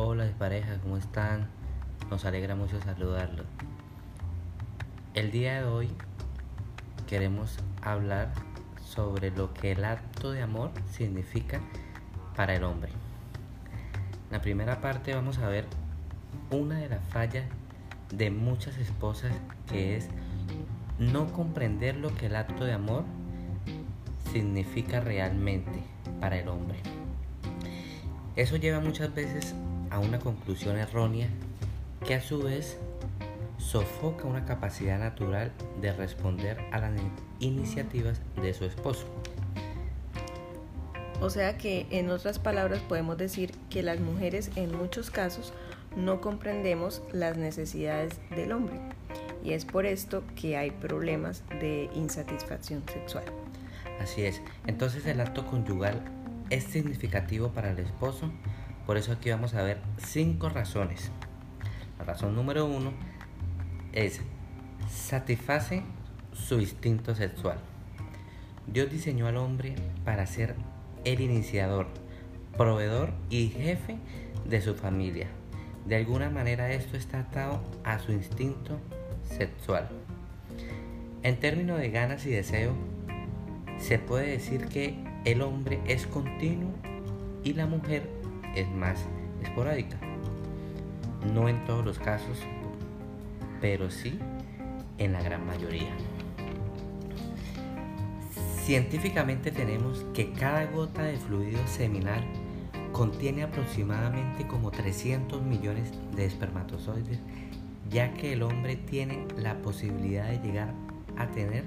Hola pareja, ¿cómo están? Nos alegra mucho saludarlos. El día de hoy queremos hablar sobre lo que el acto de amor significa para el hombre. En la primera parte vamos a ver una de las fallas de muchas esposas que es no comprender lo que el acto de amor significa realmente para el hombre. Eso lleva muchas veces a una conclusión errónea que a su vez sofoca una capacidad natural de responder a las iniciativas de su esposo. O sea que en otras palabras podemos decir que las mujeres en muchos casos no comprendemos las necesidades del hombre y es por esto que hay problemas de insatisfacción sexual. Así es, entonces el acto conyugal es significativo para el esposo, por eso aquí vamos a ver cinco razones. La razón número uno es satisface su instinto sexual. Dios diseñó al hombre para ser el iniciador, proveedor y jefe de su familia. De alguna manera esto está atado a su instinto sexual. En términos de ganas y deseo, se puede decir que el hombre es continuo y la mujer es más esporádica. No en todos los casos, pero sí en la gran mayoría. Científicamente tenemos que cada gota de fluido seminal contiene aproximadamente como 300 millones de espermatozoides, ya que el hombre tiene la posibilidad de llegar a tener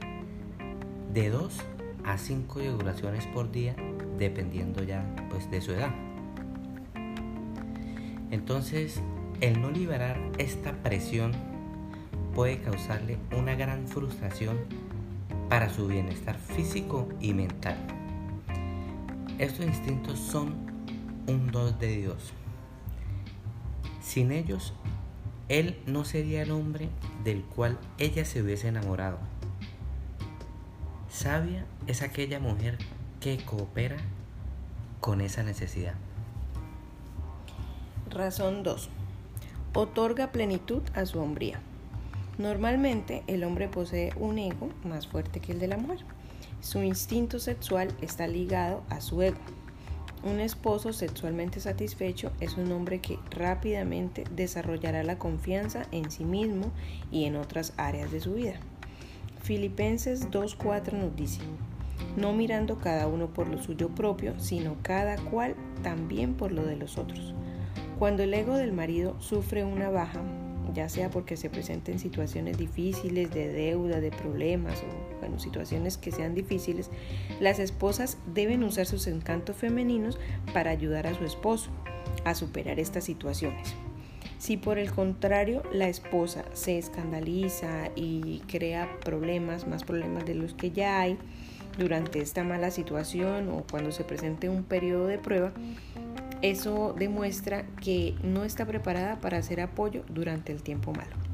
de 2 a 5 eyaculaciones por día, dependiendo ya pues, de su edad. Entonces, el no liberar esta presión puede causarle una gran frustración para su bienestar físico y mental. Estos instintos son un don de Dios. Sin ellos, él no sería el hombre del cual ella se hubiese enamorado. Sabia es aquella mujer que coopera con esa necesidad. Razón 2. Otorga plenitud a su hombría. Normalmente el hombre posee un ego más fuerte que el de la mujer. Su instinto sexual está ligado a su ego. Un esposo sexualmente satisfecho es un hombre que rápidamente desarrollará la confianza en sí mismo y en otras áreas de su vida. Filipenses 2.4 nos dice, no mirando cada uno por lo suyo propio, sino cada cual también por lo de los otros. Cuando el ego del marido sufre una baja, ya sea porque se presenten situaciones difíciles de deuda, de problemas o bueno, situaciones que sean difíciles, las esposas deben usar sus encantos femeninos para ayudar a su esposo a superar estas situaciones. Si por el contrario la esposa se escandaliza y crea problemas, más problemas de los que ya hay durante esta mala situación o cuando se presente un periodo de prueba, eso demuestra que no está preparada para hacer apoyo durante el tiempo malo.